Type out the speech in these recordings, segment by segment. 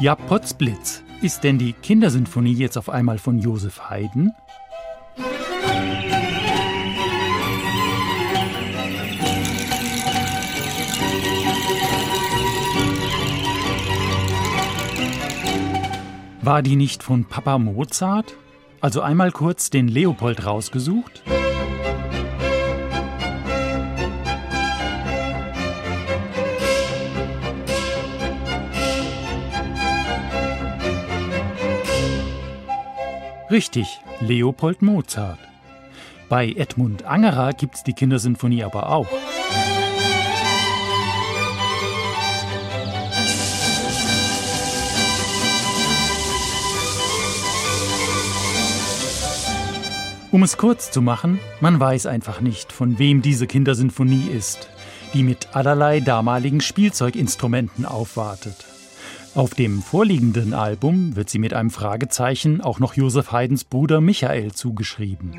Ja, Potzblitz. Ist denn die Kindersinfonie jetzt auf einmal von Josef Haydn? War die nicht von Papa Mozart? Also einmal kurz den Leopold rausgesucht? Richtig, Leopold Mozart. Bei Edmund Angerer gibt's die Kindersinfonie aber auch. Um es kurz zu machen, man weiß einfach nicht, von wem diese Kindersinfonie ist, die mit allerlei damaligen Spielzeuginstrumenten aufwartet. Auf dem vorliegenden Album wird sie mit einem Fragezeichen auch noch Josef Haydns Bruder Michael zugeschrieben.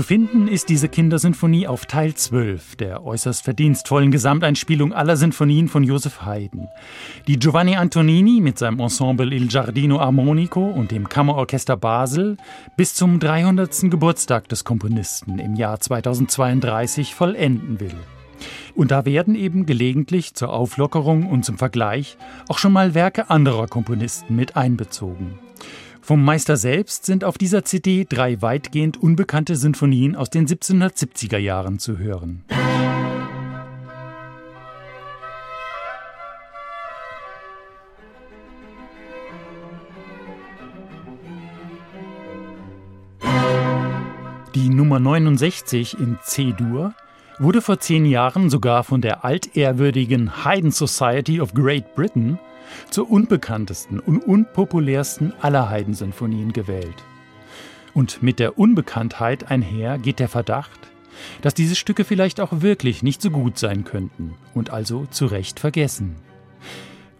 Zu finden ist diese Kindersinfonie auf Teil 12 der äußerst verdienstvollen Gesamteinspielung aller Sinfonien von Joseph Haydn. Die Giovanni Antonini mit seinem Ensemble Il Giardino Armonico und dem Kammerorchester Basel bis zum 300. Geburtstag des Komponisten im Jahr 2032 vollenden will. Und da werden eben gelegentlich zur Auflockerung und zum Vergleich auch schon mal Werke anderer Komponisten mit einbezogen. Vom Meister selbst sind auf dieser CD drei weitgehend unbekannte Sinfonien aus den 1770er Jahren zu hören. Die Nummer 69 in C-Dur wurde vor zehn Jahren sogar von der altehrwürdigen Haydn Society of Great Britain zur unbekanntesten und unpopulärsten aller Haydn-Sinfonien gewählt. Und mit der Unbekanntheit einher geht der Verdacht, dass diese Stücke vielleicht auch wirklich nicht so gut sein könnten und also zu Recht vergessen.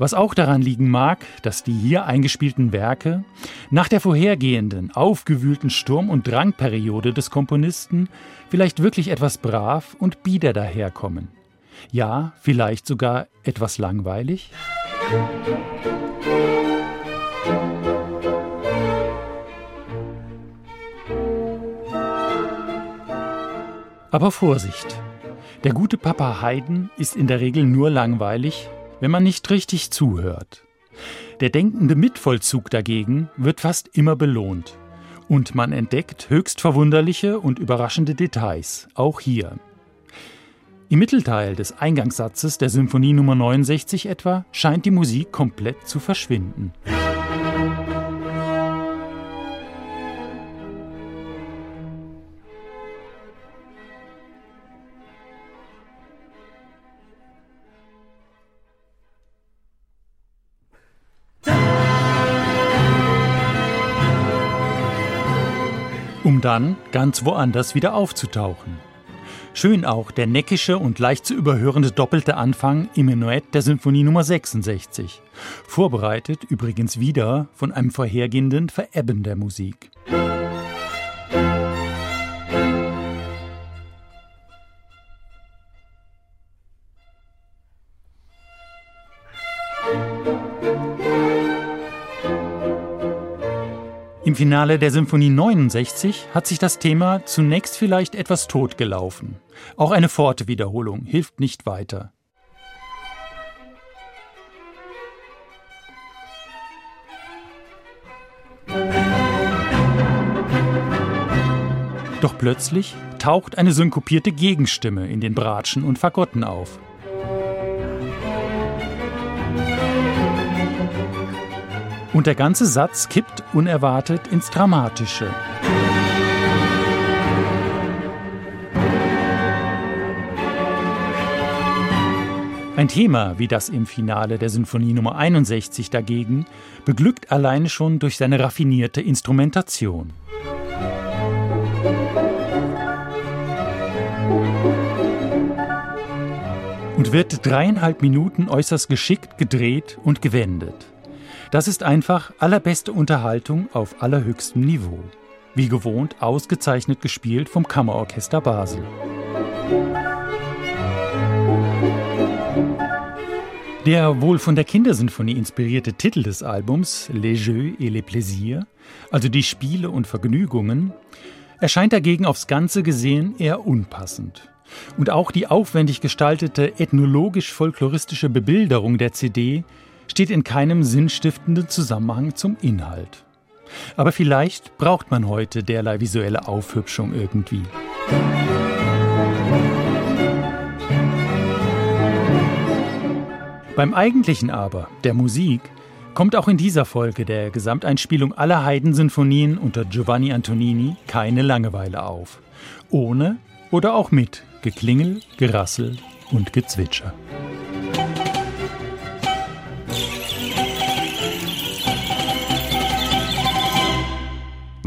Was auch daran liegen mag, dass die hier eingespielten Werke nach der vorhergehenden, aufgewühlten Sturm- und Drangperiode des Komponisten vielleicht wirklich etwas brav und bieder daherkommen. Ja, vielleicht sogar etwas langweilig? Aber Vorsicht! Der gute Papa Haydn ist in der Regel nur langweilig, wenn man nicht richtig zuhört. Der denkende Mitvollzug dagegen wird fast immer belohnt. Und man entdeckt höchst verwunderliche und überraschende Details, auch hier. Im Mittelteil des Eingangssatzes der Symphonie Nummer 69 etwa scheint die Musik komplett zu verschwinden. Um dann ganz woanders wieder aufzutauchen. Schön auch der neckische und leicht zu überhörende doppelte Anfang im Menuett der Symphonie Nummer 66. Vorbereitet übrigens wieder von einem vorhergehenden Verebben der Musik. Im Finale der Symphonie 69 hat sich das Thema zunächst vielleicht etwas totgelaufen. Auch eine Forte-Wiederholung hilft nicht weiter. Doch plötzlich taucht eine synkopierte Gegenstimme in den Bratschen und Fagotten auf. Und der ganze Satz kippt unerwartet ins Dramatische. Ein Thema wie das im Finale der Sinfonie Nummer 61 dagegen beglückt alleine schon durch seine raffinierte Instrumentation. Und wird dreieinhalb Minuten äußerst geschickt gedreht und gewendet. Das ist einfach allerbeste Unterhaltung auf allerhöchstem Niveau. wie gewohnt ausgezeichnet gespielt vom Kammerorchester Basel. Der wohl von der Kindersinfonie inspirierte Titel des Albums, Les Jeux et les Plaisirs, also die Spiele und Vergnügungen, erscheint dagegen aufs Ganze gesehen eher unpassend. Und auch die aufwendig gestaltete ethnologisch-folkloristische Bebilderung der CD steht in keinem sinnstiftenden Zusammenhang zum Inhalt. Aber vielleicht braucht man heute derlei visuelle Aufhübschung irgendwie. Beim eigentlichen aber, der Musik, kommt auch in dieser Folge der Gesamteinspielung aller Haydn-Sinfonien unter Giovanni Antonini keine Langeweile auf. Ohne oder auch mit Geklingel, Gerassel und Gezwitscher.